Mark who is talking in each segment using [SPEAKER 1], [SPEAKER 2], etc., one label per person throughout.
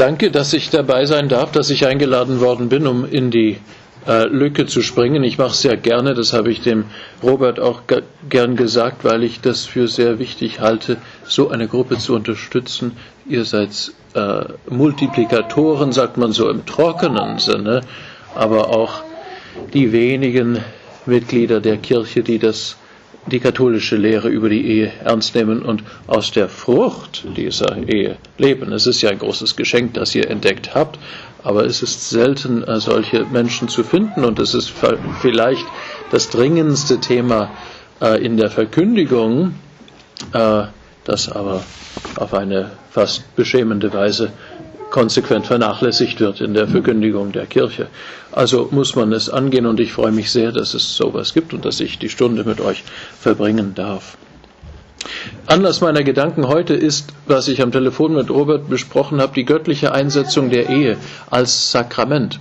[SPEAKER 1] danke, dass ich dabei sein darf, dass ich eingeladen worden bin, um in die äh, Lücke zu springen. Ich mache es sehr gerne, das habe ich dem Robert auch gern gesagt, weil ich das für sehr wichtig halte, so eine Gruppe zu unterstützen. Ihr seid äh, Multiplikatoren, sagt man so im trockenen Sinne, aber auch die wenigen Mitglieder der Kirche, die das die katholische Lehre über die Ehe ernst nehmen und aus der Frucht dieser Ehe leben. Es ist ja ein großes Geschenk, das ihr entdeckt habt, aber es ist selten, äh, solche Menschen zu finden und es ist vielleicht das dringendste Thema äh, in der Verkündigung, äh, das aber auf eine fast beschämende Weise konsequent vernachlässigt wird in der Verkündigung der Kirche. Also muss man es angehen und ich freue mich sehr, dass es sowas gibt und dass ich die Stunde mit euch verbringen darf. Anlass meiner Gedanken heute ist, was ich am Telefon mit Robert besprochen habe, die göttliche Einsetzung der Ehe als Sakrament.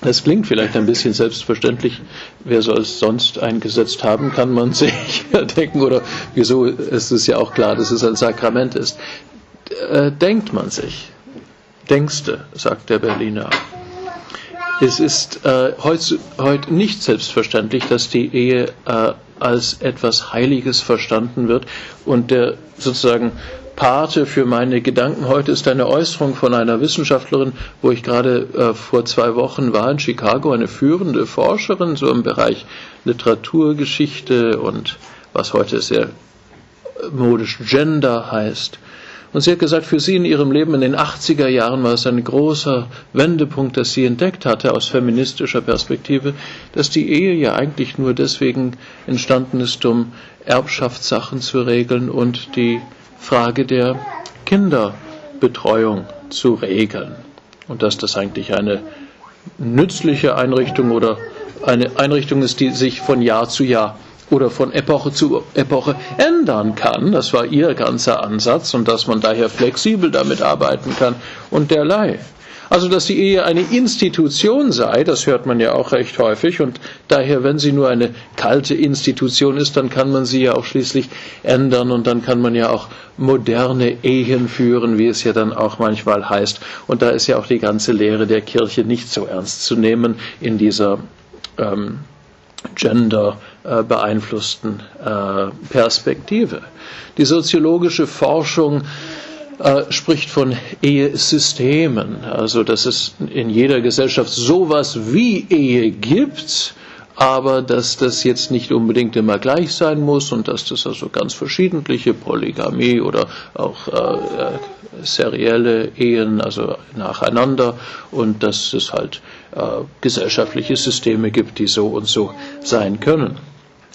[SPEAKER 1] Das klingt vielleicht ein bisschen selbstverständlich. Wer soll es sonst eingesetzt haben, kann man sich denken. Oder wieso ist es ja auch klar, dass es ein Sakrament ist. Äh, denkt man sich. Denkste, sagt der Berliner. Es ist äh, heute, heute nicht selbstverständlich, dass die Ehe äh, als etwas Heiliges verstanden wird. Und der sozusagen Pate für meine Gedanken heute ist eine Äußerung von einer Wissenschaftlerin, wo ich gerade äh, vor zwei Wochen war in Chicago, eine führende Forscherin so im Bereich Literaturgeschichte und was heute sehr modisch Gender heißt. Und sie hat gesagt, für sie in ihrem Leben in den 80er Jahren war es ein großer Wendepunkt, dass sie entdeckt hatte aus feministischer Perspektive, dass die Ehe ja eigentlich nur deswegen entstanden ist, um Erbschaftssachen zu regeln und die Frage der Kinderbetreuung zu regeln. Und dass das eigentlich eine nützliche Einrichtung oder eine Einrichtung ist, die sich von Jahr zu Jahr oder von Epoche zu Epoche ändern kann. Das war ihr ganzer Ansatz und dass man daher flexibel damit arbeiten kann und derlei. Also, dass die Ehe eine Institution sei, das hört man ja auch recht häufig und daher, wenn sie nur eine kalte Institution ist, dann kann man sie ja auch schließlich ändern und dann kann man ja auch moderne Ehen führen, wie es ja dann auch manchmal heißt. Und da ist ja auch die ganze Lehre der Kirche nicht so ernst zu nehmen in dieser ähm, Gender beeinflussten äh, Perspektive. Die soziologische Forschung äh, spricht von Ehesystemen, also dass es in jeder Gesellschaft sowas wie Ehe gibt, aber dass das jetzt nicht unbedingt immer gleich sein muss und dass das also ganz verschiedentliche Polygamie oder auch äh, serielle Ehen, also nacheinander und dass es halt äh, gesellschaftliche Systeme gibt, die so und so sein können.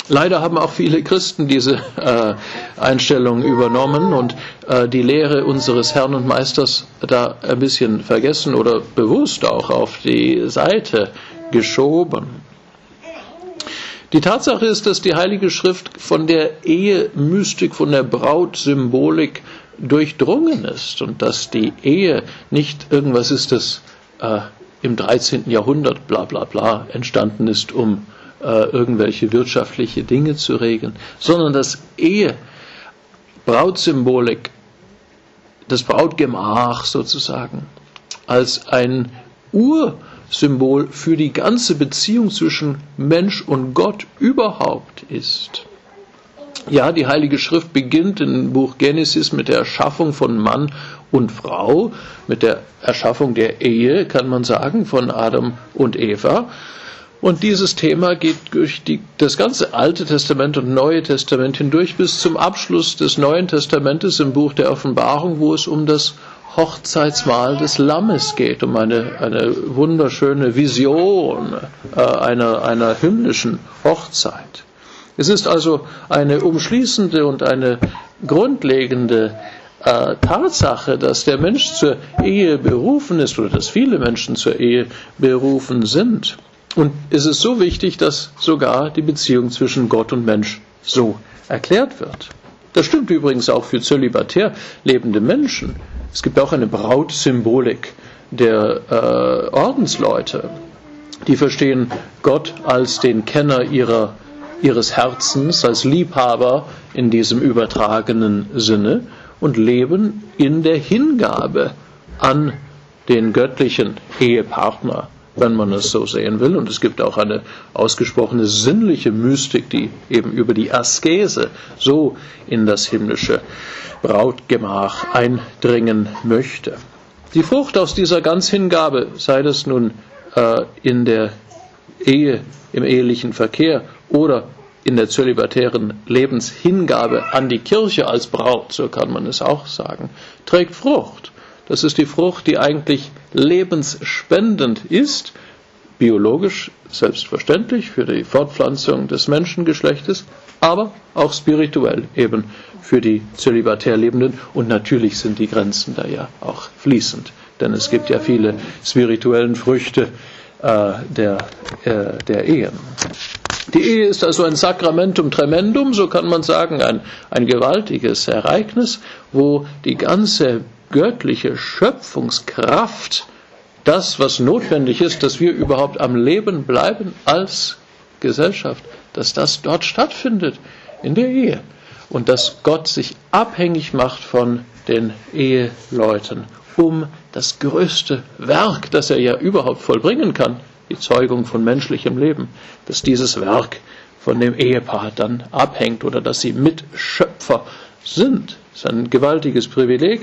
[SPEAKER 1] Leider haben auch viele Christen diese äh, Einstellung übernommen und äh, die Lehre unseres Herrn und Meisters da ein bisschen vergessen oder bewusst auch auf die Seite geschoben. Die Tatsache ist, dass die Heilige Schrift von der Ehemystik, von der Brautsymbolik durchdrungen ist und dass die Ehe nicht irgendwas ist, das äh, im 13. Jahrhundert bla bla bla entstanden ist, um äh, irgendwelche wirtschaftliche Dinge zu regeln, sondern dass Ehe, Brautsymbolik, das Brautgemach sozusagen, als ein Ursymbol für die ganze Beziehung zwischen Mensch und Gott überhaupt ist. Ja, die Heilige Schrift beginnt im Buch Genesis mit der Erschaffung von Mann und Frau, mit der Erschaffung der Ehe, kann man sagen, von Adam und Eva. Und dieses Thema geht durch die, das ganze Alte Testament und Neue Testament hindurch bis zum Abschluss des Neuen Testamentes im Buch der Offenbarung, wo es um das Hochzeitsmahl des Lammes geht, um eine, eine wunderschöne Vision äh, einer, einer himmlischen Hochzeit. Es ist also eine umschließende und eine grundlegende äh, Tatsache, dass der Mensch zur Ehe berufen ist oder dass viele Menschen zur Ehe berufen sind. Und es ist so wichtig, dass sogar die Beziehung zwischen Gott und Mensch so erklärt wird. Das stimmt übrigens auch für zölibatär lebende Menschen. Es gibt auch eine Brautsymbolik der äh, Ordensleute. Die verstehen Gott als den Kenner ihrer, ihres Herzens, als Liebhaber in diesem übertragenen Sinne und leben in der Hingabe an den göttlichen Ehepartner, wenn man es so sehen will. Und es gibt auch eine ausgesprochene sinnliche Mystik, die eben über die Askese so in das himmlische Brautgemach eindringen möchte. Die Frucht aus dieser Ganzhingabe, sei das nun äh, in der Ehe, im ehelichen Verkehr oder in der zölibatären Lebenshingabe an die Kirche als Braut, so kann man es auch sagen, trägt Frucht. Das ist die Frucht, die eigentlich lebensspendend ist, biologisch selbstverständlich für die Fortpflanzung des Menschengeschlechtes, aber auch spirituell eben für die zölibatär Lebenden. Und natürlich sind die Grenzen da ja auch fließend, denn es gibt ja viele spirituellen Früchte äh, der, äh, der Ehen. Die Ehe ist also ein Sacramentum tremendum, so kann man sagen, ein, ein gewaltiges Ereignis, wo die ganze göttliche Schöpfungskraft, das, was notwendig ist, dass wir überhaupt am Leben bleiben als Gesellschaft, dass das dort stattfindet, in der Ehe. Und dass Gott sich abhängig macht von den Eheleuten, um das größte Werk, das er ja überhaupt vollbringen kann, die Zeugung von menschlichem Leben, dass dieses Werk von dem Ehepaar dann abhängt oder dass sie Mitschöpfer sind. Das ist ein gewaltiges Privileg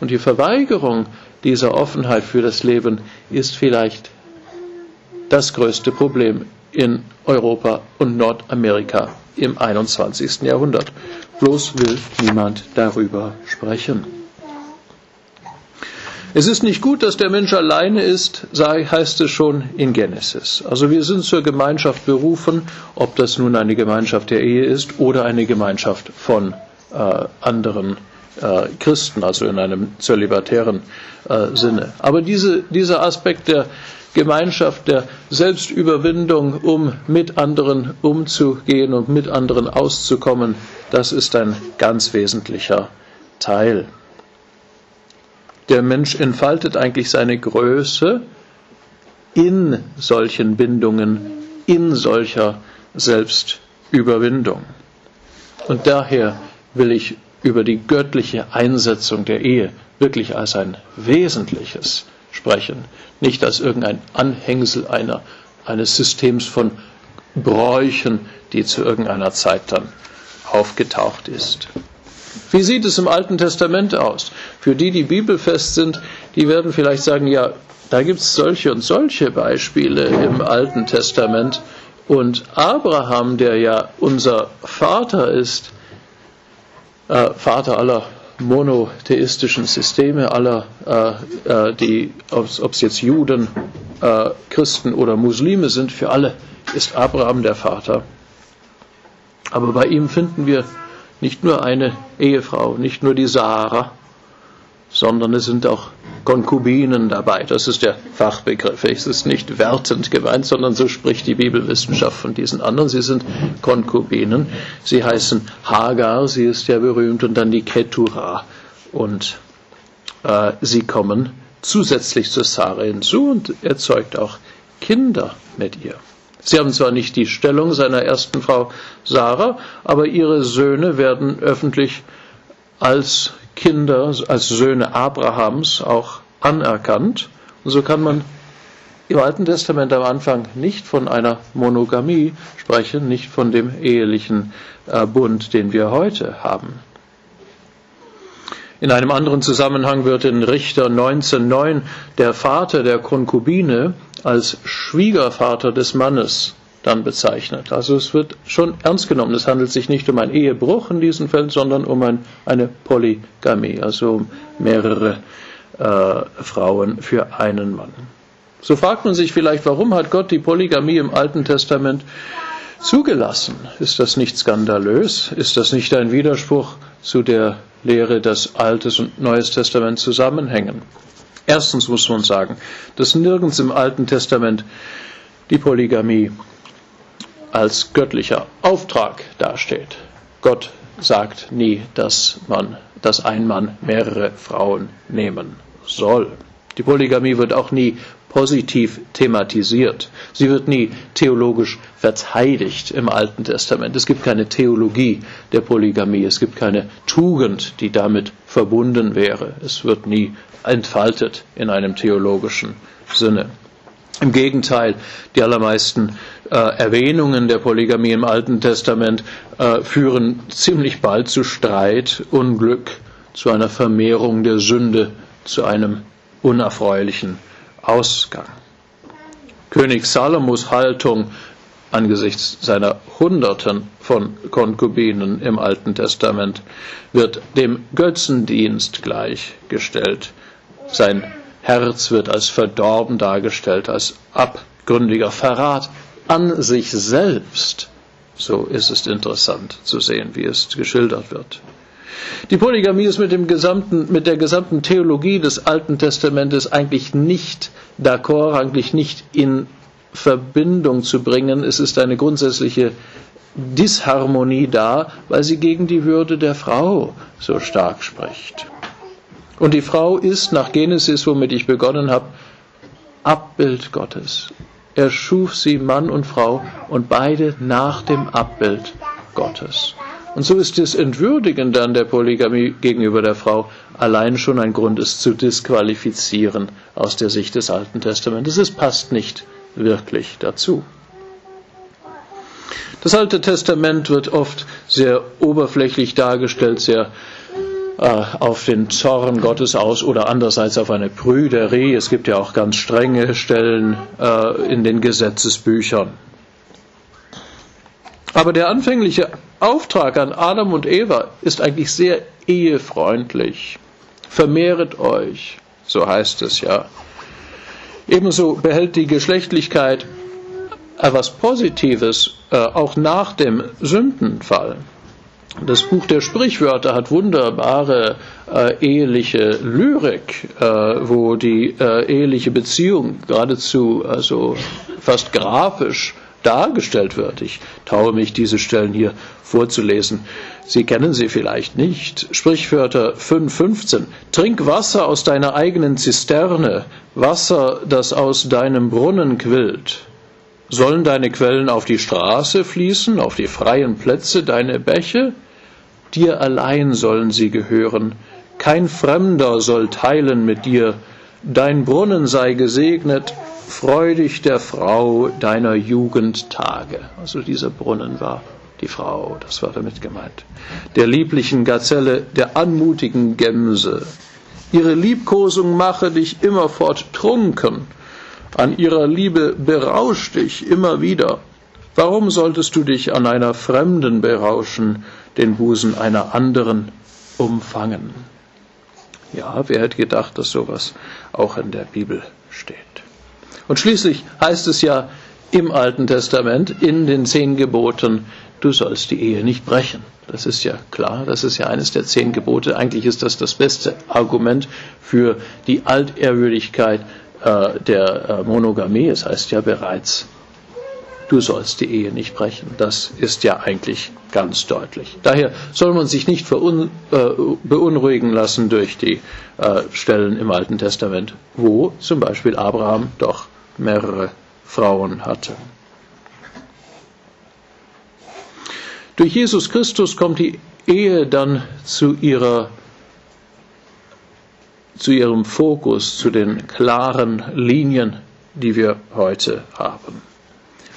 [SPEAKER 1] und die Verweigerung dieser Offenheit für das Leben ist vielleicht das größte Problem in Europa und Nordamerika im 21. Jahrhundert. Bloß will niemand darüber sprechen. Es ist nicht gut, dass der Mensch alleine ist, heißt es schon in Genesis. Also wir sind zur Gemeinschaft berufen, ob das nun eine Gemeinschaft der Ehe ist oder eine Gemeinschaft von äh, anderen äh, Christen, also in einem zölibatären äh, Sinne. Aber diese, dieser Aspekt der Gemeinschaft, der Selbstüberwindung, um mit anderen umzugehen und mit anderen auszukommen, das ist ein ganz wesentlicher Teil der Mensch entfaltet eigentlich seine Größe in solchen Bindungen, in solcher Selbstüberwindung. Und daher will ich über die göttliche Einsetzung der Ehe wirklich als ein Wesentliches sprechen, nicht als irgendein Anhängsel einer, eines Systems von Bräuchen, die zu irgendeiner Zeit dann aufgetaucht ist. Wie sieht es im Alten Testament aus? Für die, die bibelfest sind, die werden vielleicht sagen, ja, da gibt es solche und solche Beispiele im Alten Testament. Und Abraham, der ja unser Vater ist, äh, Vater aller monotheistischen Systeme, aller, äh, äh die, ob es jetzt Juden, äh, Christen oder Muslime sind, für alle ist Abraham der Vater. Aber bei ihm finden wir nicht nur eine Ehefrau, nicht nur die Sarah, sondern es sind auch Konkubinen dabei. Das ist der Fachbegriff. Es ist nicht wertend gemeint, sondern so spricht die Bibelwissenschaft von diesen anderen. Sie sind Konkubinen. Sie heißen Hagar, sie ist ja berühmt, und dann die Ketura. Und äh, sie kommen zusätzlich zu Sarah hinzu und erzeugt auch Kinder mit ihr. Sie haben zwar nicht die Stellung seiner ersten Frau Sarah, aber ihre Söhne werden öffentlich als Kinder, als Söhne Abrahams auch anerkannt. Und so kann man im Alten Testament am Anfang nicht von einer Monogamie sprechen, nicht von dem ehelichen äh, Bund, den wir heute haben. In einem anderen Zusammenhang wird in Richter 19.9 der Vater der Konkubine als Schwiegervater des Mannes dann bezeichnet. Also es wird schon ernst genommen. Es handelt sich nicht um einen Ehebruch in diesem Fall, sondern um ein, eine Polygamie, also um mehrere äh, Frauen für einen Mann. So fragt man sich vielleicht, warum hat Gott die Polygamie im Alten Testament zugelassen? Ist das nicht skandalös? Ist das nicht ein Widerspruch zu der Lehre, dass Altes und Neues Testament zusammenhängen. Erstens muss man sagen, dass nirgends im Alten Testament die Polygamie als göttlicher Auftrag dasteht. Gott sagt nie, dass man, dass ein Mann mehrere Frauen nehmen soll. Die Polygamie wird auch nie positiv thematisiert. Sie wird nie theologisch verteidigt im Alten Testament. Es gibt keine Theologie der Polygamie. Es gibt keine Tugend, die damit verbunden wäre. Es wird nie entfaltet in einem theologischen Sinne. Im Gegenteil, die allermeisten äh, Erwähnungen der Polygamie im Alten Testament äh, führen ziemlich bald zu Streit, Unglück, zu einer Vermehrung der Sünde, zu einem unerfreulichen Ausgang. König Salomos Haltung angesichts seiner Hunderten von Konkubinen im Alten Testament wird dem Götzendienst gleichgestellt. Sein Herz wird als verdorben dargestellt, als abgründiger Verrat an sich selbst. So ist es interessant zu sehen, wie es geschildert wird. Die Polygamie ist mit, dem gesamten, mit der gesamten Theologie des Alten Testamentes eigentlich nicht d'accord, eigentlich nicht in Verbindung zu bringen. Es ist eine grundsätzliche Disharmonie da, weil sie gegen die Würde der Frau so stark spricht. Und die Frau ist nach Genesis, womit ich begonnen habe, Abbild Gottes. Er schuf sie Mann und Frau und beide nach dem Abbild Gottes. Und so ist das Entwürdigen dann der Polygamie gegenüber der Frau allein schon ein Grund, es zu disqualifizieren aus der Sicht des Alten Testamentes. Es passt nicht wirklich dazu. Das Alte Testament wird oft sehr oberflächlich dargestellt, sehr auf den Zorn Gottes aus oder andererseits auf eine Prüderie. Es gibt ja auch ganz strenge Stellen äh, in den Gesetzesbüchern. Aber der anfängliche Auftrag an Adam und Eva ist eigentlich sehr ehefreundlich. Vermehret euch, so heißt es ja. Ebenso behält die Geschlechtlichkeit etwas Positives, äh, auch nach dem Sündenfall. Das Buch der Sprichwörter hat wunderbare äh, eheliche Lyrik, äh, wo die äh, eheliche Beziehung geradezu also fast grafisch dargestellt wird. Ich traue mich, diese Stellen hier vorzulesen. Sie kennen sie vielleicht nicht. Sprichwörter 5.15. Trink Wasser aus deiner eigenen Zisterne, Wasser, das aus deinem Brunnen quillt. Sollen deine Quellen auf die Straße fließen, auf die freien Plätze, deine Bäche? Dir allein sollen sie gehören. Kein Fremder soll teilen mit dir. Dein Brunnen sei gesegnet, freudig der Frau deiner Jugendtage. Also dieser Brunnen war die Frau, das war damit gemeint. Der lieblichen Gazelle, der anmutigen Gemse. Ihre Liebkosung mache dich immerfort trunken an ihrer Liebe berausch dich immer wieder. Warum solltest du dich an einer Fremden berauschen, den Busen einer anderen umfangen? Ja, wer hätte gedacht, dass sowas auch in der Bibel steht? Und schließlich heißt es ja im Alten Testament in den zehn Geboten, du sollst die Ehe nicht brechen. Das ist ja klar, das ist ja eines der zehn Gebote. Eigentlich ist das das beste Argument für die Altehrwürdigkeit äh, der äh, Monogamie. Es heißt ja bereits, du sollst die Ehe nicht brechen. Das ist ja eigentlich ganz deutlich. Daher soll man sich nicht verun, äh, beunruhigen lassen durch die äh, Stellen im Alten Testament, wo zum Beispiel Abraham doch mehrere Frauen hatte. Durch Jesus Christus kommt die Ehe dann zu ihrer zu ihrem Fokus, zu den klaren Linien, die wir heute haben.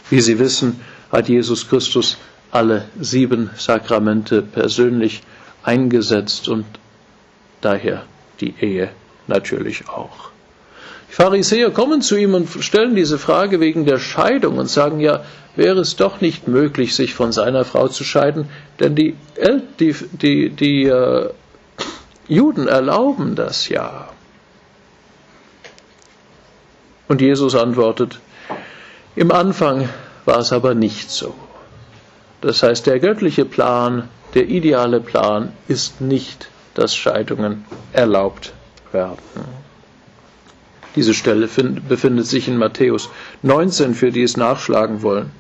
[SPEAKER 1] Wie Sie wissen, hat Jesus Christus alle sieben Sakramente persönlich eingesetzt und daher die Ehe natürlich auch. Die Pharisäer kommen zu ihm und stellen diese Frage wegen der Scheidung und sagen ja, wäre es doch nicht möglich, sich von seiner Frau zu scheiden, denn die, die, die, die äh, Juden erlauben das ja. Und Jesus antwortet, im Anfang war es aber nicht so. Das heißt, der göttliche Plan, der ideale Plan ist nicht, dass Scheidungen erlaubt werden. Diese Stelle befindet sich in Matthäus 19, für die es nachschlagen wollen.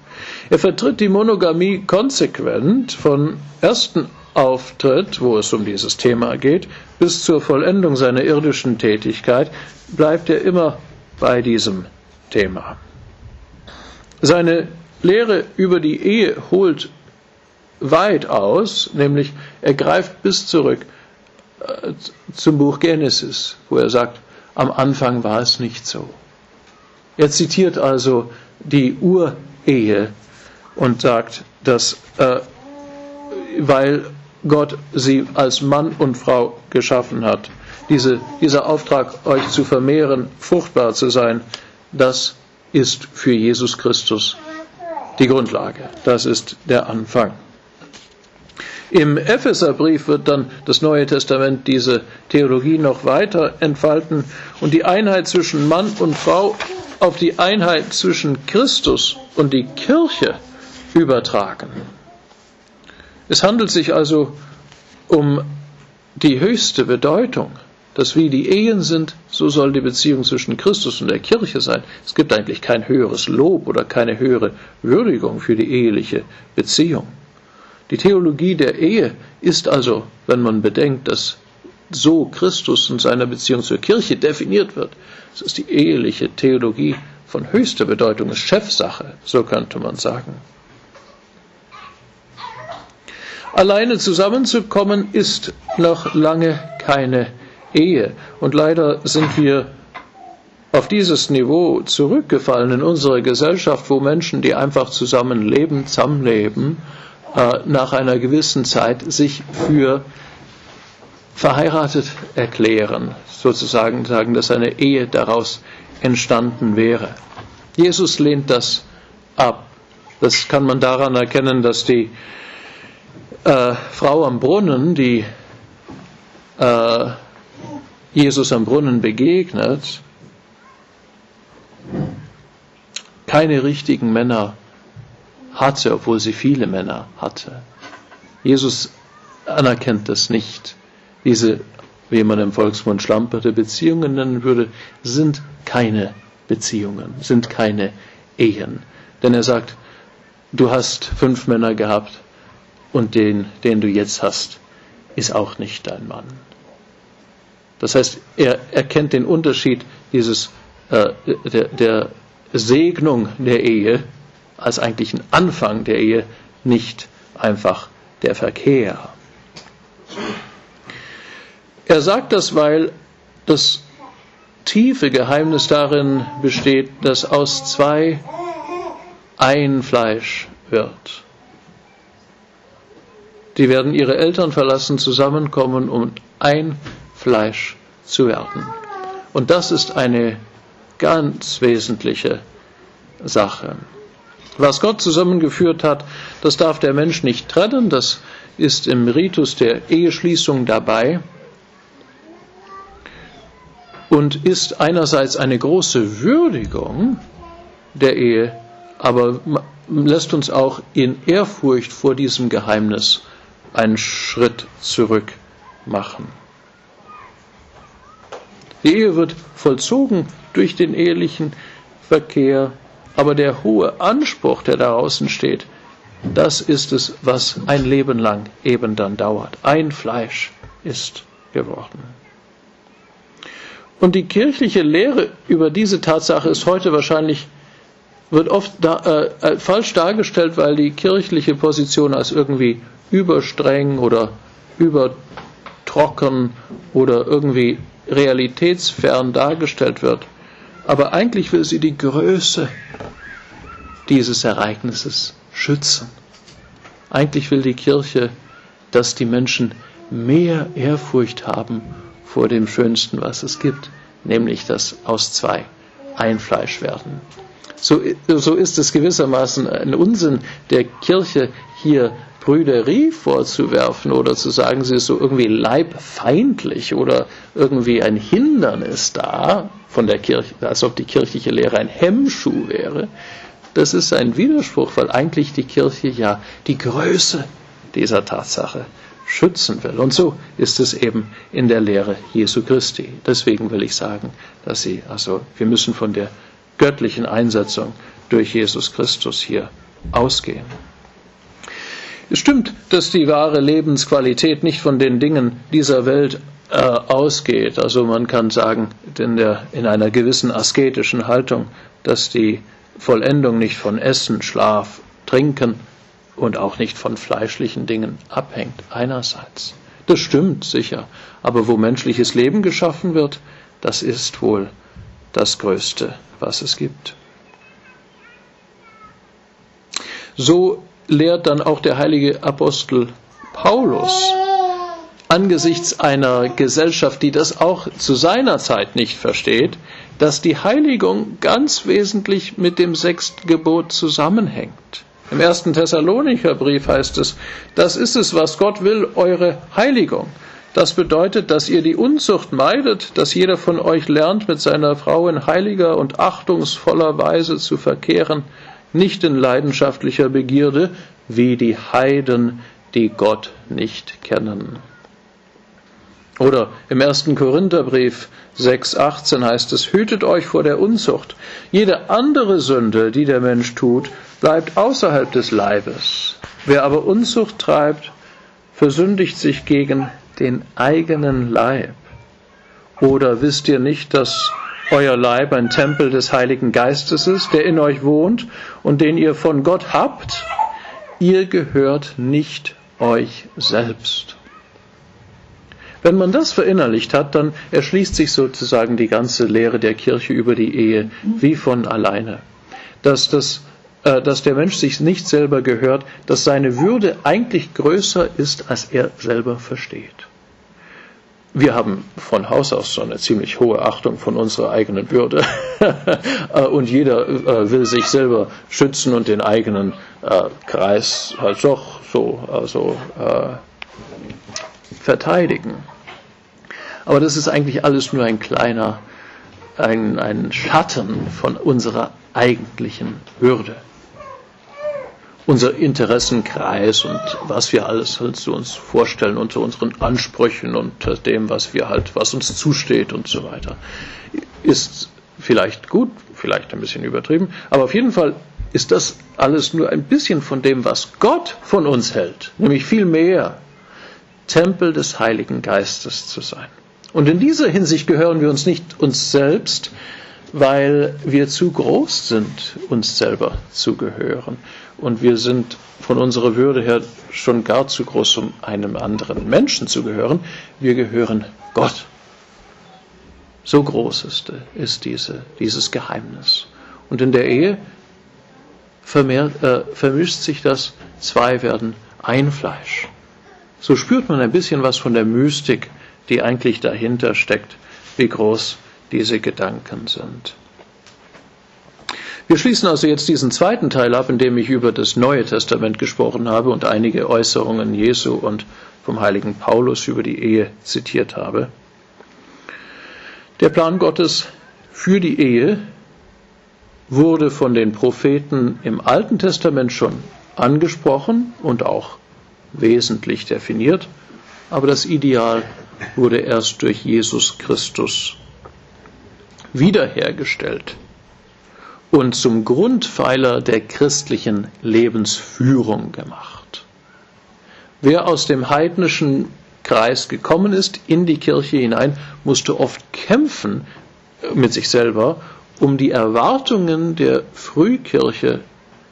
[SPEAKER 1] Er vertritt die Monogamie konsequent von ersten auftritt, wo es um dieses Thema geht, bis zur Vollendung seiner irdischen Tätigkeit, bleibt er immer bei diesem Thema. Seine Lehre über die Ehe holt weit aus, nämlich er greift bis zurück äh, zum Buch Genesis, wo er sagt, am Anfang war es nicht so. Er zitiert also die Urehe und sagt, dass äh, weil Gott sie als Mann und Frau geschaffen hat, diese, dieser Auftrag, euch zu vermehren, fruchtbar zu sein, das ist für Jesus Christus die Grundlage. Das ist der Anfang. Im Epheserbrief wird dann das Neue Testament diese Theologie noch weiter entfalten und die Einheit zwischen Mann und Frau auf die Einheit zwischen Christus und die Kirche übertragen. Es handelt sich also um die höchste Bedeutung, dass wie die Ehen sind, so soll die Beziehung zwischen Christus und der Kirche sein. Es gibt eigentlich kein höheres Lob oder keine höhere Würdigung für die eheliche Beziehung. Die Theologie der Ehe ist also, wenn man bedenkt, dass so Christus in seiner Beziehung zur Kirche definiert wird, es ist die eheliche Theologie von höchster Bedeutung, ist Chefsache, so könnte man sagen. Alleine zusammenzukommen ist noch lange keine Ehe. Und leider sind wir auf dieses Niveau zurückgefallen in unserer Gesellschaft, wo Menschen, die einfach zusammenleben, zusammenleben, äh, nach einer gewissen Zeit sich für verheiratet erklären, sozusagen sagen, dass eine Ehe daraus entstanden wäre. Jesus lehnt das ab. Das kann man daran erkennen, dass die äh, Frau am Brunnen, die äh, Jesus am Brunnen begegnet, keine richtigen Männer hatte, obwohl sie viele Männer hatte. Jesus anerkennt das nicht. Diese, wie man im Volksmund schlamperte Beziehungen nennen würde, sind keine Beziehungen, sind keine Ehen. Denn er sagt, du hast fünf Männer gehabt, und den, den du jetzt hast, ist auch nicht dein Mann. Das heißt, er erkennt den Unterschied dieses, äh, der, der Segnung der Ehe als eigentlich ein Anfang der Ehe, nicht einfach der Verkehr. Er sagt das, weil das tiefe Geheimnis darin besteht, dass aus zwei ein Fleisch wird. Die werden ihre Eltern verlassen, zusammenkommen, um ein Fleisch zu werden. Und das ist eine ganz wesentliche Sache. Was Gott zusammengeführt hat, das darf der Mensch nicht trennen, das ist im Ritus der Eheschließung dabei und ist einerseits eine große Würdigung der Ehe, aber lässt uns auch in Ehrfurcht vor diesem Geheimnis einen Schritt zurück machen. Die Ehe wird vollzogen durch den ehelichen Verkehr, aber der hohe Anspruch, der daraus entsteht, das ist es, was ein Leben lang eben dann dauert. Ein Fleisch ist geworden. Und die kirchliche Lehre über diese Tatsache ist heute wahrscheinlich, wird oft da, äh, äh falsch dargestellt, weil die kirchliche Position als irgendwie überstreng oder übertrocken oder irgendwie realitätsfern dargestellt wird. Aber eigentlich will sie die Größe dieses Ereignisses schützen. Eigentlich will die Kirche, dass die Menschen mehr Ehrfurcht haben vor dem Schönsten, was es gibt, nämlich das aus zwei ein Fleisch werden. So, so ist es gewissermaßen ein Unsinn der Kirche hier Brüderie vorzuwerfen oder zu sagen, sie ist so irgendwie leibfeindlich oder irgendwie ein Hindernis da von der Kirche, als ob die kirchliche Lehre ein Hemmschuh wäre, das ist ein Widerspruch, weil eigentlich die Kirche ja die Größe dieser Tatsache schützen will. Und so ist es eben in der Lehre Jesu Christi. Deswegen will ich sagen, dass sie, also wir müssen von der göttlichen Einsetzung durch Jesus Christus hier ausgehen. Es stimmt, dass die wahre Lebensqualität nicht von den Dingen dieser Welt äh, ausgeht. Also man kann sagen, in, der, in einer gewissen asketischen Haltung, dass die Vollendung nicht von Essen, Schlaf, Trinken und auch nicht von fleischlichen Dingen abhängt, einerseits. Das stimmt sicher, aber wo menschliches Leben geschaffen wird, das ist wohl das Größte, was es gibt. So lehrt dann auch der heilige Apostel Paulus angesichts einer Gesellschaft, die das auch zu seiner Zeit nicht versteht, dass die Heiligung ganz wesentlich mit dem sechsten Gebot zusammenhängt. Im ersten Thessalonicher Brief heißt es, das ist es, was Gott will, eure Heiligung. Das bedeutet, dass ihr die Unzucht meidet, dass jeder von euch lernt, mit seiner Frau in heiliger und achtungsvoller Weise zu verkehren, nicht in leidenschaftlicher Begierde, wie die Heiden, die Gott nicht kennen. Oder im ersten Korintherbrief 6,18 heißt es, hütet euch vor der Unzucht. Jede andere Sünde, die der Mensch tut, bleibt außerhalb des Leibes. Wer aber Unzucht treibt, versündigt sich gegen den eigenen Leib. Oder wisst ihr nicht, dass euer Leib ein Tempel des Heiligen Geistes ist, der in euch wohnt und den ihr von Gott habt? Ihr gehört nicht euch selbst. Wenn man das verinnerlicht hat, dann erschließt sich sozusagen die ganze Lehre der Kirche über die Ehe wie von alleine. Dass, das, äh, dass der Mensch sich nicht selber gehört, dass seine Würde eigentlich größer ist, als er selber versteht. Wir haben von Haus aus so eine ziemlich hohe Achtung von unserer eigenen Würde. Äh, und jeder äh, will sich selber schützen und den eigenen äh, Kreis halt doch so also, verteidigen. Aber das ist eigentlich alles nur ein kleiner, ein, ein Schatten von unserer eigentlichen Würde. Unser Interessenkreis und was wir alles halt zu uns vorstellen unter unseren Ansprüchen und dem, was wir halt, was uns zusteht und so weiter, ist vielleicht gut, vielleicht ein bisschen übertrieben, aber auf jeden Fall ist das alles nur ein bisschen von dem, was Gott von uns hält, nämlich viel mehr Tempel des Heiligen Geistes zu sein. Und in dieser Hinsicht gehören wir uns nicht uns selbst, weil wir zu groß sind, uns selber zu gehören. Und wir sind von unserer Würde her schon gar zu groß, um einem anderen Menschen zu gehören. Wir gehören Gott. So groß ist, ist diese, dieses Geheimnis. Und in der Ehe vermehrt, äh, vermischt sich das, zwei werden ein Fleisch. So spürt man ein bisschen was von der Mystik die eigentlich dahinter steckt, wie groß diese Gedanken sind. Wir schließen also jetzt diesen zweiten Teil ab, in dem ich über das Neue Testament gesprochen habe und einige Äußerungen Jesu und vom heiligen Paulus über die Ehe zitiert habe. Der Plan Gottes für die Ehe wurde von den Propheten im Alten Testament schon angesprochen und auch wesentlich definiert, aber das Ideal wurde erst durch Jesus Christus wiederhergestellt und zum Grundpfeiler der christlichen Lebensführung gemacht. Wer aus dem heidnischen Kreis gekommen ist in die Kirche hinein, musste oft kämpfen mit sich selber, um die Erwartungen der Frühkirche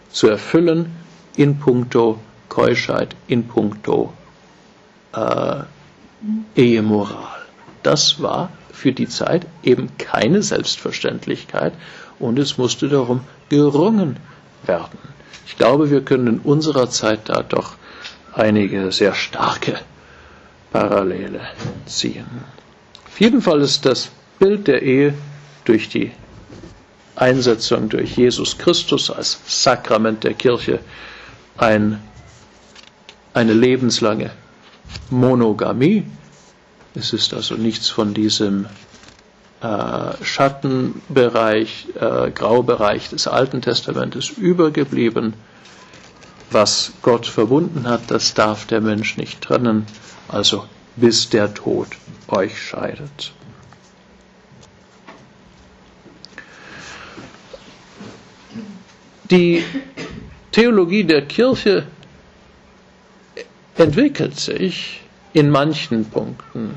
[SPEAKER 1] zu erfüllen in puncto Keuschheit, in puncto äh, Ehemoral. Das war für die Zeit eben keine Selbstverständlichkeit und es musste darum gerungen werden. Ich glaube, wir können in unserer Zeit da doch einige sehr starke Parallele ziehen. Auf jeden Fall ist das Bild der Ehe durch die Einsetzung durch Jesus Christus als Sakrament der Kirche ein, eine lebenslange Monogamie. Es ist also nichts von diesem Schattenbereich, äh, Graubereich des Alten Testamentes übergeblieben. Was Gott verbunden hat, das darf der Mensch nicht trennen, also bis der Tod euch scheidet. Die Theologie der Kirche entwickelt sich in manchen Punkten,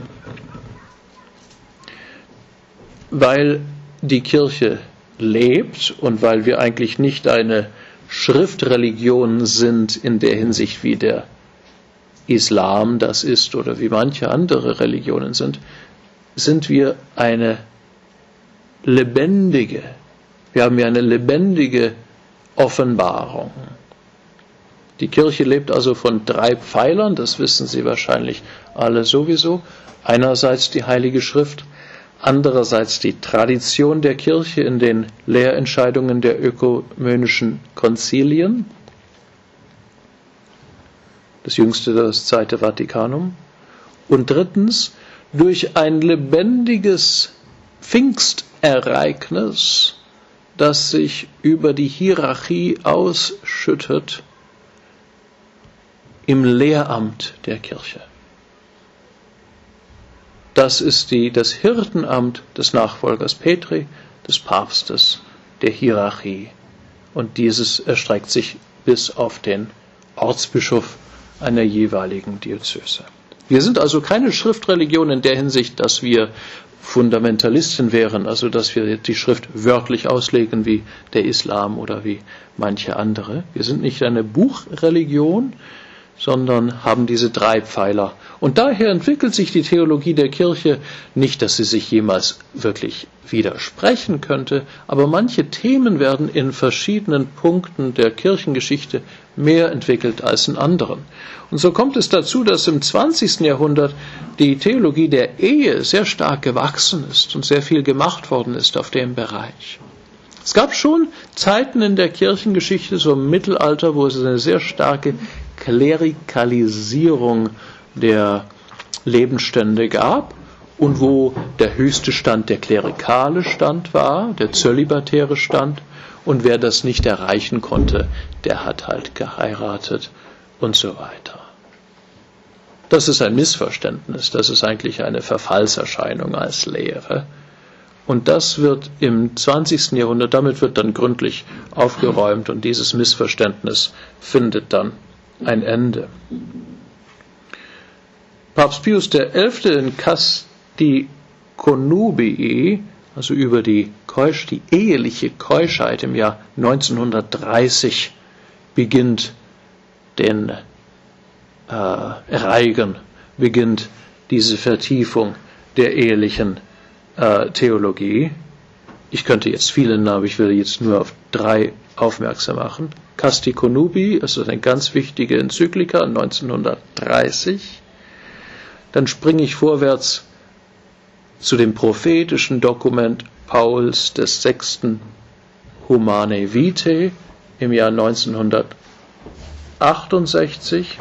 [SPEAKER 1] weil die Kirche lebt und weil wir eigentlich nicht eine Schriftreligion sind in der Hinsicht, wie der Islam das ist oder wie manche andere Religionen sind, sind wir eine lebendige, wir haben ja eine lebendige Offenbarung. Die Kirche lebt also von drei Pfeilern, das wissen Sie wahrscheinlich alle sowieso. Einerseits die Heilige Schrift, andererseits die Tradition der Kirche in den Lehrentscheidungen der ökumenischen Konzilien, das jüngste das Zweite Vatikanum, und drittens durch ein lebendiges Pfingstereignis, das sich über die Hierarchie ausschüttet im Lehramt der Kirche. Das ist die, das Hirtenamt des Nachfolgers Petri, des Papstes, der Hierarchie. Und dieses erstreckt sich bis auf den Ortsbischof einer jeweiligen Diözese. Wir sind also keine Schriftreligion in der Hinsicht, dass wir Fundamentalisten wären, also dass wir die Schrift wörtlich auslegen wie der Islam oder wie manche andere. Wir sind nicht eine Buchreligion, sondern haben diese drei Pfeiler. Und daher entwickelt sich die Theologie der Kirche nicht, dass sie sich jemals wirklich widersprechen könnte, aber manche Themen werden in verschiedenen Punkten der Kirchengeschichte mehr entwickelt als in anderen. Und so kommt es dazu, dass im 20. Jahrhundert die Theologie der Ehe sehr stark gewachsen ist und sehr viel gemacht worden ist auf dem Bereich. Es gab schon Zeiten in der Kirchengeschichte, so im Mittelalter, wo es eine sehr starke Klerikalisierung der Lebensstände gab und wo der höchste Stand der klerikale Stand war, der zölibatäre Stand, und wer das nicht erreichen konnte, der hat halt geheiratet und so weiter. Das ist ein Missverständnis, das ist eigentlich eine Verfallserscheinung als Lehre. Und das wird im 20. Jahrhundert, damit wird dann gründlich aufgeräumt und dieses Missverständnis findet dann ein Ende. Papst Pius XI. in Casti Conubii, also über die, Keusch, die eheliche Keuschheit im Jahr 1930, beginnt den äh, Reigen, beginnt diese Vertiefung der ehelichen äh, Theologie. Ich könnte jetzt viele Namen, ich will jetzt nur auf drei aufmerksam machen. Casti Conubi, das ist eine ganz wichtige Enzyklika 1930. Dann springe ich vorwärts zu dem prophetischen Dokument Pauls des Sechsten Humane Vitae im Jahr 1968.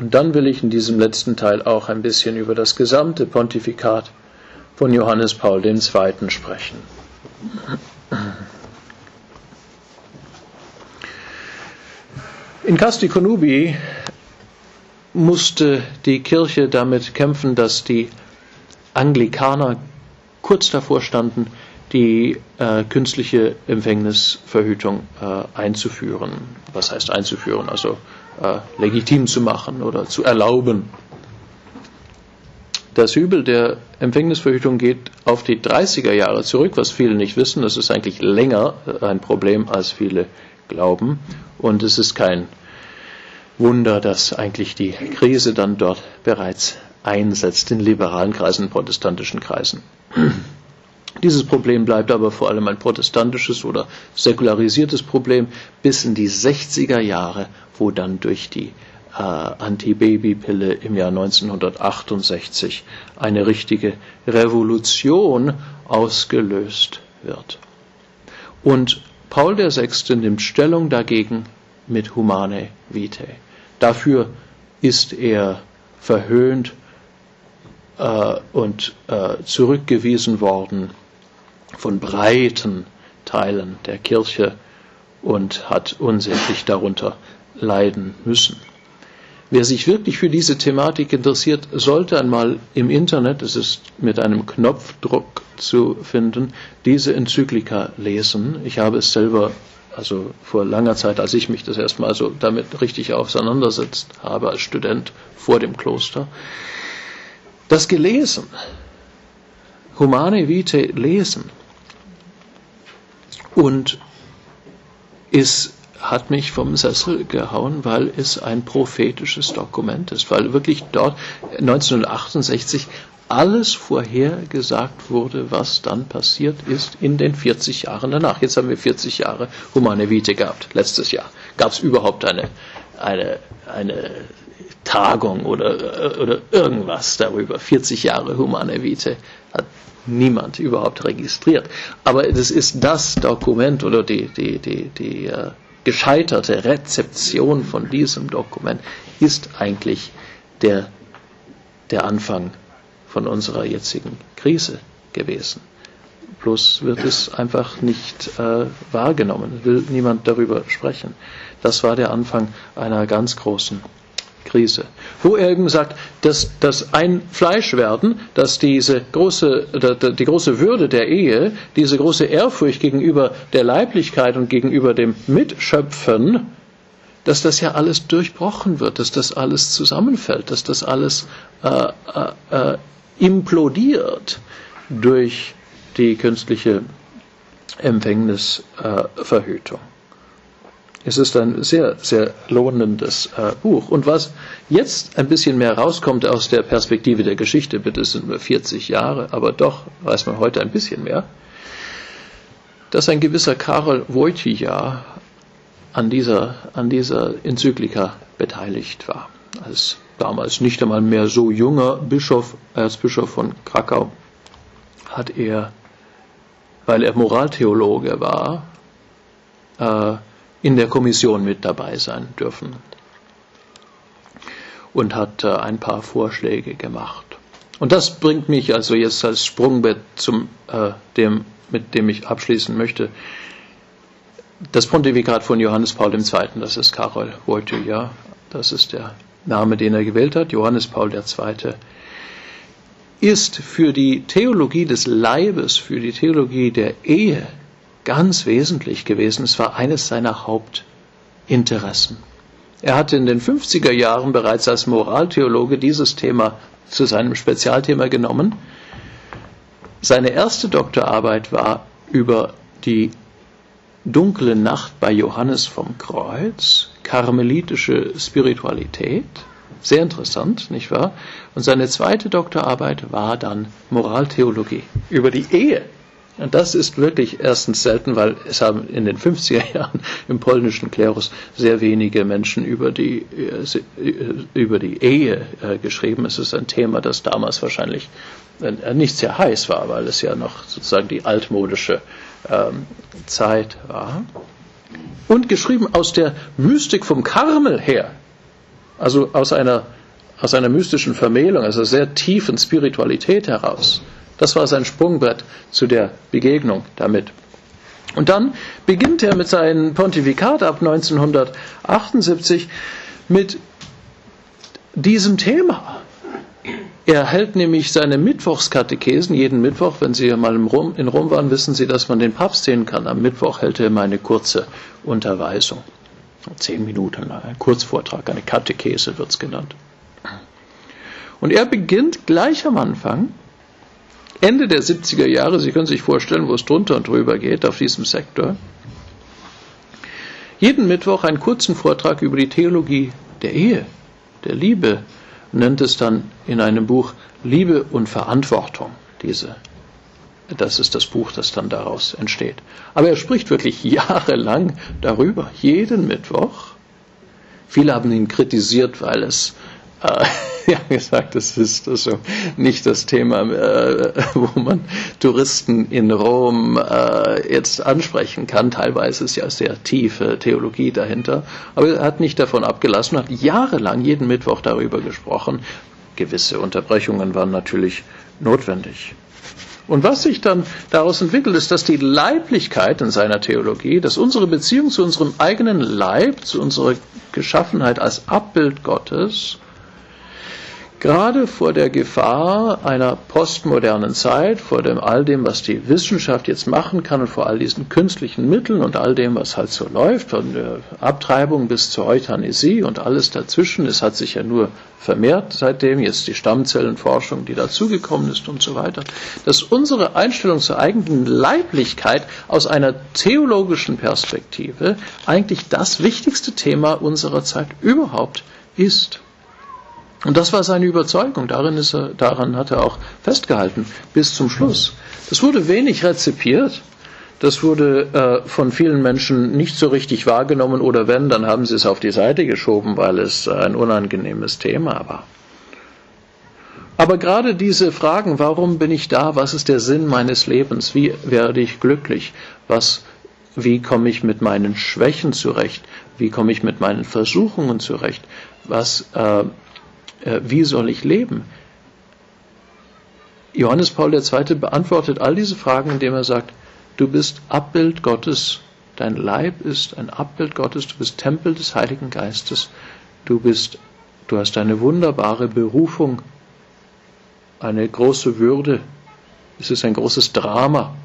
[SPEAKER 1] Und dann will ich in diesem letzten Teil auch ein bisschen über das gesamte Pontifikat von Johannes Paul II. sprechen. In Casti Conubi musste die Kirche damit kämpfen, dass die Anglikaner kurz davor standen, die äh, künstliche Empfängnisverhütung äh, einzuführen. Was heißt einzuführen? Also äh, legitim zu machen oder zu erlauben. Das Übel der Empfängnisverhütung geht auf die 30er Jahre zurück, was viele nicht wissen. Das ist eigentlich länger äh, ein Problem, als viele glauben. Und es ist kein Wunder, dass eigentlich die Krise dann dort bereits einsetzt in liberalen Kreisen, protestantischen Kreisen. Dieses Problem bleibt aber vor allem ein protestantisches oder säkularisiertes Problem bis in die 60er Jahre, wo dann durch die äh, Anti-Baby-Pille im Jahr 1968 eine richtige Revolution ausgelöst wird. Und Paul VI. nimmt Stellung dagegen mit Humane Vitae. Dafür ist er verhöhnt äh, und äh, zurückgewiesen worden von breiten Teilen der Kirche und hat unsäglich darunter leiden müssen. Wer sich wirklich für diese Thematik interessiert, sollte einmal im Internet, es ist mit einem Knopfdruck zu finden, diese Enzyklika lesen. Ich habe es selber also vor langer Zeit, als ich mich das erstmal so damit richtig auseinandersetzt habe als Student vor dem Kloster, das gelesen, Humane Vitae lesen und es hat mich vom Sessel gehauen, weil es ein prophetisches Dokument ist, weil wirklich dort 1968 alles vorhergesagt wurde, was dann passiert ist in den 40 Jahren danach. Jetzt haben wir 40 Jahre Humane Vitae gehabt. Letztes Jahr gab es überhaupt eine, eine, eine Tagung oder, oder irgendwas darüber. 40 Jahre Humane Vitae hat niemand überhaupt registriert. Aber das ist das Dokument oder die, die, die, die uh, gescheiterte Rezeption von diesem Dokument ist eigentlich der, der Anfang von unserer jetzigen Krise gewesen. Bloß wird es einfach nicht äh, wahrgenommen, will niemand darüber sprechen. Das war der Anfang einer ganz großen Krise. Wo er eben sagt, dass das ein Fleisch werden, dass diese große, die große Würde der Ehe, diese große Ehrfurcht gegenüber der Leiblichkeit und gegenüber dem Mitschöpfen, dass das ja alles durchbrochen wird, dass das alles zusammenfällt, dass das alles äh, äh, äh implodiert durch die künstliche Empfängnisverhütung. Es ist ein sehr, sehr lohnendes äh, Buch. Und was jetzt ein bisschen mehr rauskommt aus der Perspektive der Geschichte, bitte es sind nur 40 Jahre, aber doch weiß man heute ein bisschen mehr, dass ein gewisser Karol Wojtyła an dieser, an dieser Enzyklika beteiligt war. Als damals nicht einmal mehr so junger Bischof, Erzbischof von Krakau, hat er, weil er Moraltheologe war, äh, in der Kommission mit dabei sein dürfen und hat äh, ein paar Vorschläge gemacht. Und das bringt mich also jetzt als Sprungbrett zum äh, dem, mit dem ich abschließen möchte. Das Pontifikat von Johannes Paul II., das ist Karol Wojtyła, das ist der Name, den er gewählt hat, Johannes Paul II., ist für die Theologie des Leibes, für die Theologie der Ehe ganz wesentlich gewesen. Es war eines seiner Hauptinteressen. Er hatte in den 50er Jahren bereits als Moraltheologe dieses Thema zu seinem Spezialthema genommen. Seine erste Doktorarbeit war über die dunkle Nacht bei Johannes vom Kreuz, karmelitische Spiritualität. Sehr interessant, nicht wahr? Und seine zweite Doktorarbeit war dann Moraltheologie über die Ehe. Und das ist wirklich erstens selten, weil es haben in den 50er Jahren im polnischen Klerus sehr wenige Menschen über die, äh, über die Ehe äh, geschrieben. Es ist ein Thema, das damals wahrscheinlich äh, nicht sehr heiß war, weil es ja noch sozusagen die altmodische ähm, Zeit war. Und geschrieben aus der Mystik vom Karmel her, also aus einer, aus einer mystischen Vermählung, also sehr tiefen Spiritualität heraus. Das war sein Sprungbrett zu der Begegnung damit. Und dann beginnt er mit seinem Pontifikat ab 1978 mit diesem Thema. Er hält nämlich seine Mittwochskatechesen jeden Mittwoch. Wenn Sie mal in Rom, waren, wissen Sie, dass man den Papst sehen kann. Am Mittwoch hält er immer eine kurze Unterweisung. Zehn Minuten, ein Kurzvortrag, eine Katechese wird es genannt. Und er beginnt gleich am Anfang Ende der 70er Jahre, Sie können sich vorstellen, wo es drunter und drüber geht auf diesem Sektor, jeden Mittwoch einen kurzen Vortrag über die Theologie der Ehe, der Liebe, nennt es dann in einem Buch Liebe und Verantwortung, diese. Das ist das Buch, das dann daraus entsteht. Aber er spricht wirklich jahrelang darüber, jeden Mittwoch. Viele haben ihn kritisiert, weil es ja gesagt, das ist also nicht das Thema, äh, wo man Touristen in Rom äh, jetzt ansprechen kann. Teilweise ist ja sehr tiefe Theologie dahinter. Aber er hat nicht davon abgelassen, hat jahrelang jeden Mittwoch darüber gesprochen. Gewisse Unterbrechungen waren natürlich notwendig. Und was sich dann daraus entwickelt, ist, dass die Leiblichkeit in seiner Theologie, dass unsere Beziehung zu unserem eigenen Leib, zu unserer Geschaffenheit als Abbild Gottes, Gerade vor der Gefahr einer postmodernen Zeit, vor dem all dem, was die Wissenschaft jetzt machen kann und vor all diesen künstlichen Mitteln und all dem, was halt so läuft, von der Abtreibung bis zur Euthanasie und alles dazwischen, es hat sich ja nur vermehrt seitdem, jetzt die Stammzellenforschung, die dazugekommen ist und so weiter, dass unsere Einstellung zur eigenen Leiblichkeit aus einer theologischen Perspektive eigentlich das wichtigste Thema unserer Zeit überhaupt ist. Und das war seine Überzeugung. Darin ist er, daran hat er auch festgehalten bis zum Schluss. Das wurde wenig rezipiert. Das wurde äh, von vielen Menschen nicht so richtig wahrgenommen oder wenn, dann haben sie es auf die Seite geschoben, weil es ein unangenehmes Thema war. Aber gerade diese Fragen, warum bin ich da, was ist der Sinn meines Lebens, wie werde ich glücklich, was, wie komme ich mit meinen Schwächen zurecht, wie komme ich mit meinen Versuchungen zurecht, was äh, wie soll ich leben? Johannes Paul II. beantwortet all diese Fragen, indem er sagt, du bist Abbild Gottes, dein Leib ist ein Abbild Gottes, du bist Tempel des Heiligen Geistes, du bist, du hast eine wunderbare Berufung, eine große Würde, es ist ein großes Drama,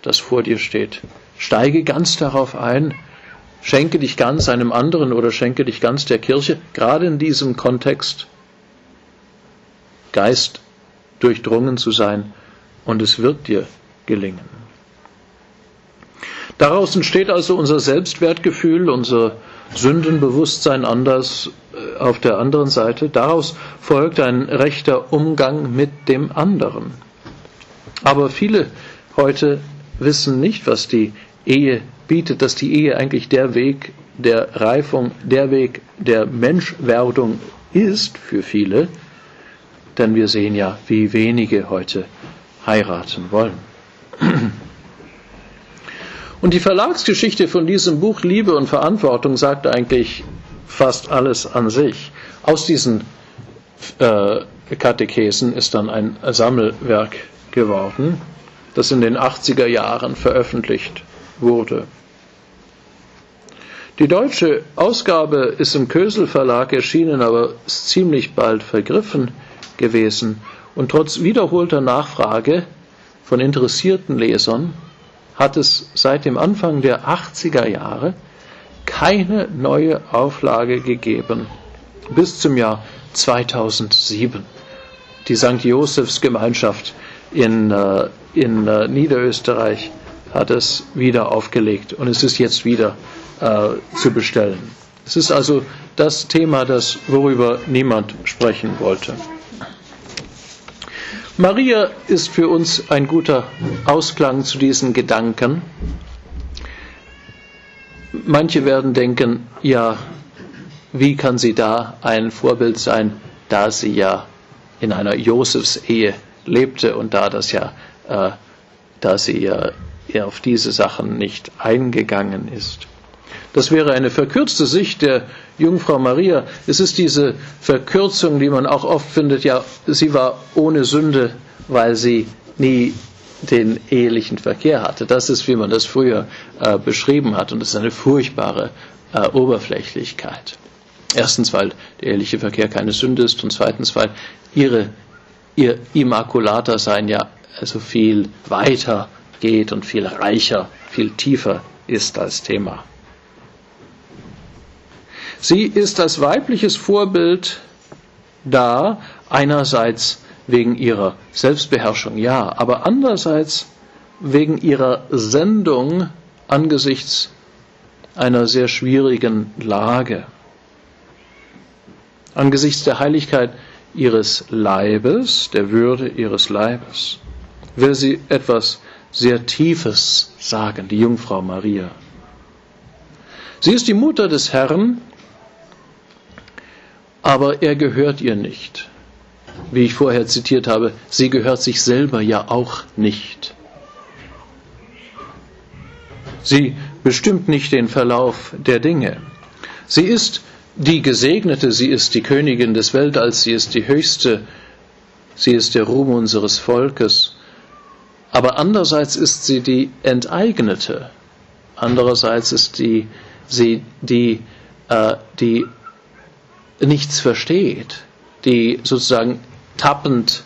[SPEAKER 1] das vor dir steht. Steige ganz darauf ein, schenke dich ganz einem anderen oder schenke dich ganz der Kirche, gerade in diesem Kontext Geist durchdrungen zu sein und es wird dir gelingen. Daraus entsteht also unser Selbstwertgefühl, unser Sündenbewusstsein anders äh, auf der anderen Seite. Daraus folgt ein rechter Umgang mit dem anderen. Aber viele heute wissen nicht, was die Ehe bietet, dass die Ehe eigentlich der Weg der Reifung, der Weg der Menschwerdung ist für viele denn wir sehen ja, wie wenige heute heiraten wollen. Und die Verlagsgeschichte von diesem Buch Liebe und Verantwortung sagt eigentlich fast alles an sich. Aus diesen äh, Katechesen ist dann ein Sammelwerk geworden, das in den 80er Jahren veröffentlicht wurde. Die deutsche Ausgabe ist im Kösel Verlag erschienen, aber ist ziemlich bald vergriffen gewesen. Und trotz wiederholter Nachfrage von interessierten Lesern hat es seit dem Anfang der 80er Jahre keine neue Auflage gegeben. Bis zum Jahr 2007. Die St. Josefs Gemeinschaft in, äh, in äh, Niederösterreich hat es wieder aufgelegt und es ist jetzt wieder äh, zu bestellen. Es ist also das Thema, das, worüber niemand sprechen wollte. Maria ist für uns ein guter Ausklang zu diesen Gedanken. Manche werden denken, ja, wie kann sie da ein Vorbild sein, da sie ja in einer Josefs-Ehe lebte und da das ja, äh, da sie ja auf diese Sachen nicht eingegangen ist. Das wäre eine verkürzte Sicht der Jungfrau Maria. Es ist diese Verkürzung, die man auch oft findet, ja, sie war ohne Sünde, weil sie nie den ehelichen Verkehr hatte. Das ist, wie man das früher äh, beschrieben hat, und das ist eine furchtbare äh, Oberflächlichkeit. Erstens, weil der eheliche Verkehr keine Sünde ist, und zweitens, weil ihre, ihr Immaculater sein ja also viel weiter geht und viel reicher, viel tiefer ist als Thema. Sie ist als weibliches Vorbild da, einerseits wegen ihrer Selbstbeherrschung, ja, aber andererseits wegen ihrer Sendung angesichts einer sehr schwierigen Lage. Angesichts der Heiligkeit ihres Leibes, der Würde ihres Leibes, will sie etwas sehr Tiefes sagen, die Jungfrau Maria. Sie ist die Mutter des Herrn, aber er gehört ihr nicht. Wie ich vorher zitiert habe, sie gehört sich selber ja auch nicht. Sie bestimmt nicht den Verlauf der Dinge. Sie ist die Gesegnete, sie ist die Königin des Weltalls, sie ist die Höchste, sie ist der Ruhm unseres Volkes. Aber andererseits ist sie die Enteignete. Andererseits ist die, sie die, äh, die nichts versteht, die sozusagen tappend,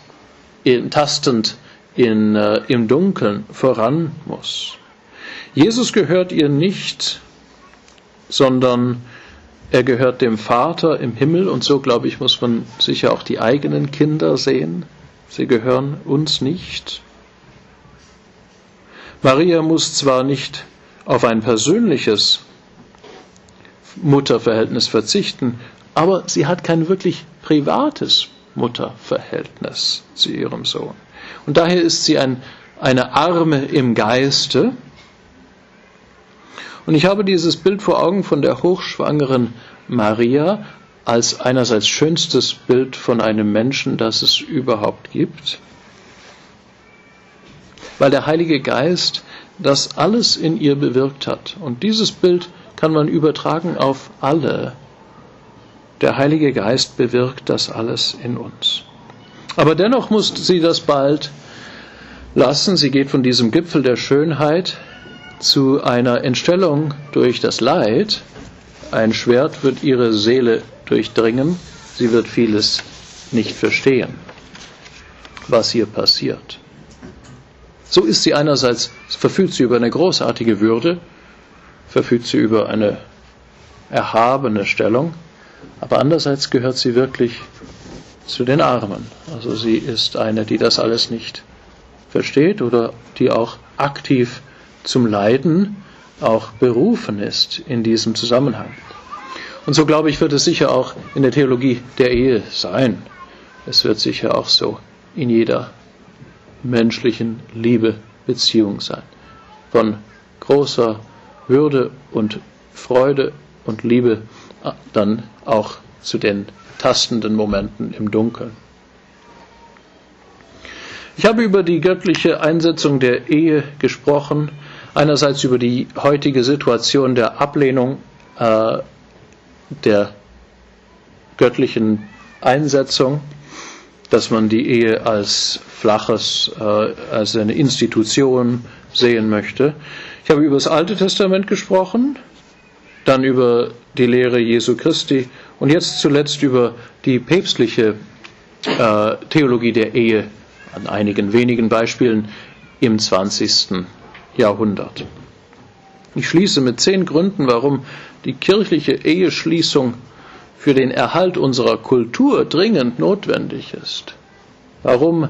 [SPEAKER 1] in, tastend in, äh, im Dunkeln voran muss. Jesus gehört ihr nicht, sondern er gehört dem Vater im Himmel und so, glaube ich, muss man sicher auch die eigenen Kinder sehen. Sie gehören uns nicht. Maria muss zwar nicht auf ein persönliches Mutterverhältnis verzichten, aber sie hat kein wirklich privates Mutterverhältnis zu ihrem Sohn. Und daher ist sie ein, eine Arme im Geiste. Und ich habe dieses Bild vor Augen von der hochschwangeren Maria als einerseits schönstes Bild von einem Menschen, das es überhaupt gibt, weil der Heilige Geist das alles in ihr bewirkt hat. Und dieses Bild kann man übertragen auf alle. Der Heilige Geist bewirkt das alles in uns. Aber dennoch muss sie das bald lassen. Sie geht von diesem Gipfel der Schönheit zu einer Entstellung durch das Leid. Ein Schwert wird ihre Seele durchdringen. Sie wird vieles nicht verstehen, was hier passiert. So ist sie einerseits, verfügt sie über eine großartige Würde, verfügt sie über eine erhabene Stellung, aber andererseits gehört sie wirklich zu den Armen. Also sie ist eine, die das alles nicht versteht oder die auch aktiv zum Leiden auch berufen ist in diesem Zusammenhang. Und so glaube ich, wird es sicher auch in der Theologie der Ehe sein. Es wird sicher auch so in jeder menschlichen Liebe Beziehung sein. Von großer würde und Freude und Liebe dann auch zu den tastenden Momenten im Dunkeln. Ich habe über die göttliche Einsetzung der Ehe gesprochen, einerseits über die heutige Situation der Ablehnung äh, der göttlichen Einsetzung, dass man die Ehe als flaches, äh, als eine Institution sehen möchte. Ich habe über das Alte Testament gesprochen, dann über die Lehre Jesu Christi und jetzt zuletzt über die päpstliche äh, Theologie der Ehe an einigen wenigen Beispielen im 20. Jahrhundert. Ich schließe mit zehn Gründen, warum die kirchliche Eheschließung für den Erhalt unserer Kultur dringend notwendig ist. Warum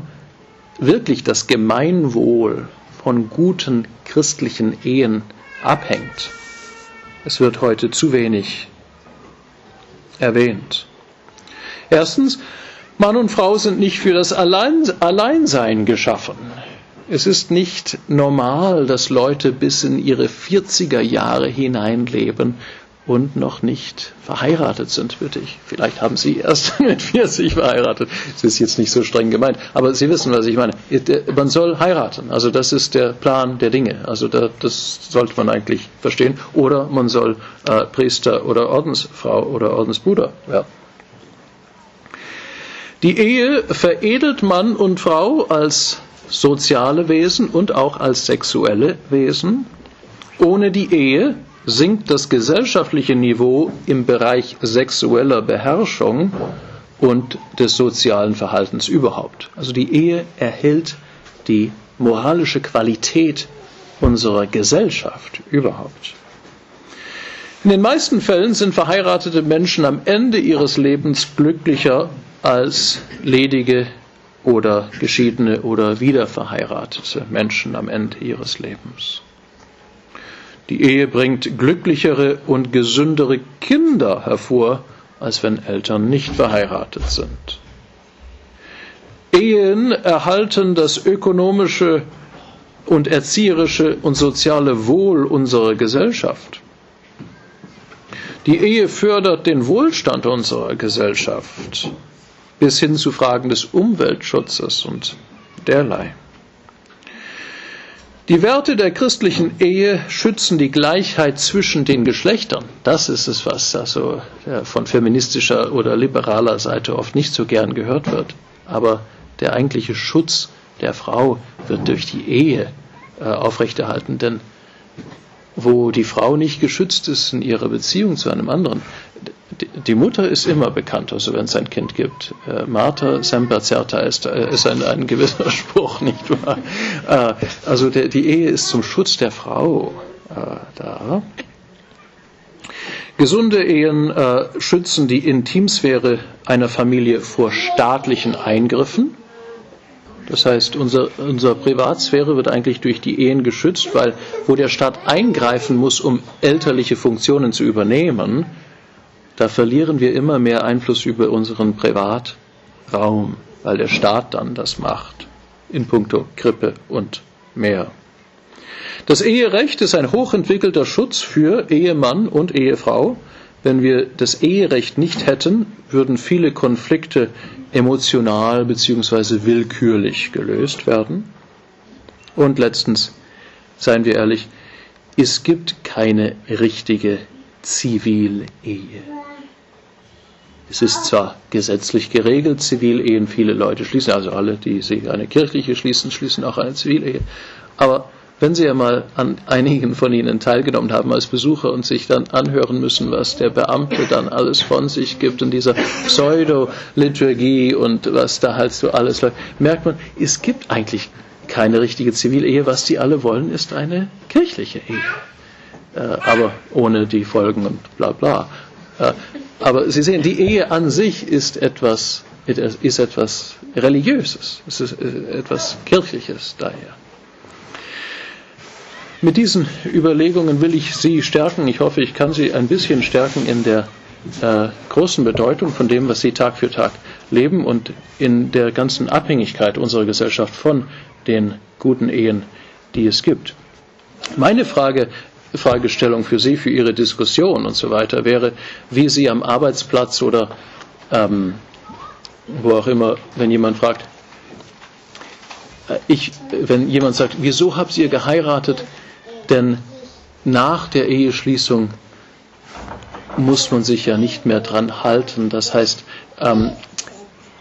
[SPEAKER 1] wirklich das Gemeinwohl von guten christlichen Ehen abhängt. Es wird heute zu wenig erwähnt. Erstens, Mann und Frau sind nicht für das Allein Alleinsein geschaffen. Es ist nicht normal, dass Leute bis in ihre 40er Jahre hineinleben und noch nicht verheiratet sind, bitte ich. Vielleicht haben Sie erst mit 40 verheiratet. Das ist jetzt nicht so streng gemeint. Aber Sie wissen, was ich meine. Man soll heiraten. Also das ist der Plan der Dinge. Also das sollte man eigentlich verstehen. Oder man soll äh, Priester oder Ordensfrau oder Ordensbruder werden. Die Ehe veredelt Mann und Frau als soziale Wesen und auch als sexuelle Wesen. Ohne die Ehe sinkt das gesellschaftliche Niveau im Bereich sexueller Beherrschung und des sozialen Verhaltens überhaupt. Also die Ehe erhält die moralische Qualität unserer Gesellschaft überhaupt. In den meisten Fällen sind verheiratete Menschen am Ende ihres Lebens glücklicher als ledige oder geschiedene oder wiederverheiratete Menschen am Ende ihres Lebens. Die Ehe bringt glücklichere und gesündere Kinder hervor, als wenn Eltern nicht verheiratet sind. Ehen erhalten das ökonomische und erzieherische und soziale Wohl unserer Gesellschaft. Die Ehe fördert den Wohlstand unserer Gesellschaft bis hin zu Fragen des Umweltschutzes und derlei. Die Werte der christlichen Ehe schützen die Gleichheit zwischen den Geschlechtern. Das ist es, was also von feministischer oder liberaler Seite oft nicht so gern gehört wird. Aber der eigentliche Schutz der Frau wird durch die Ehe äh, aufrechterhalten. Denn wo die Frau nicht geschützt ist in ihrer Beziehung zu einem anderen, die Mutter ist immer bekannt, also wenn es ein Kind gibt. Äh, Martha semper certa ist, äh, ist ein, ein, gewisser Spruch, nicht wahr? Äh, also der, die Ehe ist zum Schutz der Frau da. Gesunde Ehen schützen die Intimsphäre einer Familie vor staatlichen Eingriffen. Das heißt, unser, unsere Privatsphäre wird eigentlich durch die Ehen geschützt, weil wo der Staat eingreifen muss, um elterliche Funktionen zu übernehmen, da verlieren wir immer mehr Einfluss über unseren Privatraum, weil der Staat dann das macht, in puncto Krippe und mehr. Das Eherecht ist ein hochentwickelter Schutz für Ehemann und Ehefrau. Wenn wir das Eherecht nicht hätten, würden viele Konflikte emotional bzw. willkürlich gelöst werden. Und letztens, seien wir ehrlich, es gibt keine richtige Zivilehe. Es ist zwar gesetzlich geregelt, Zivilehen, viele Leute schließen, also alle, die sich eine kirchliche schließen, schließen auch eine Zivilehe. Aber wenn Sie ja mal an einigen von Ihnen teilgenommen haben als Besucher und sich dann anhören müssen, was der Beamte dann alles von sich gibt in dieser Pseudo-Liturgie und was da halt so alles läuft, merkt man, es gibt eigentlich keine richtige Zivilehe. Was die alle wollen, ist eine kirchliche Ehe. Äh, aber ohne die Folgen und bla bla. Äh, aber Sie sehen, die Ehe an sich ist etwas, ist etwas Religiöses, es ist äh, etwas Kirchliches daher. Mit diesen Überlegungen will ich Sie stärken. Ich hoffe, ich kann Sie ein bisschen stärken in der äh, großen Bedeutung von dem, was Sie Tag für Tag leben und in der ganzen Abhängigkeit unserer Gesellschaft von den guten Ehen, die es gibt. Meine Frage, Fragestellung für Sie, für Ihre Diskussion und so weiter wäre, wie Sie am Arbeitsplatz oder ähm, wo auch immer, wenn jemand fragt, äh, ich, wenn jemand sagt, wieso habt ihr geheiratet? Denn nach der Eheschließung muss man sich ja nicht mehr dran halten. Das heißt, ähm,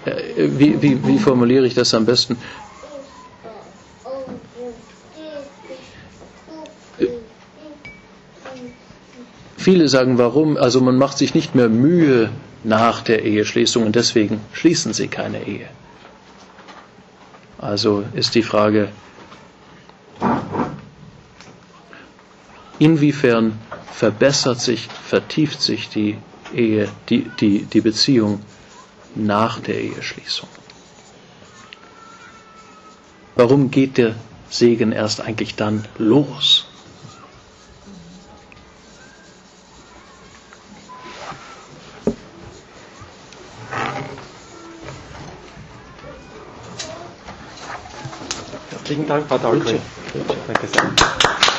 [SPEAKER 1] äh, wie, wie, wie formuliere ich das am besten? Viele sagen, warum? Also man macht sich nicht mehr Mühe nach der Eheschließung und deswegen schließen sie keine Ehe. Also ist die Frage, inwiefern verbessert sich, vertieft sich die Ehe, die, die, die Beziehung nach der Eheschließung? Warum geht der Segen erst eigentlich dann los?
[SPEAKER 2] Herzlichen Dank, Frau Dahlgrün. Danke sehr.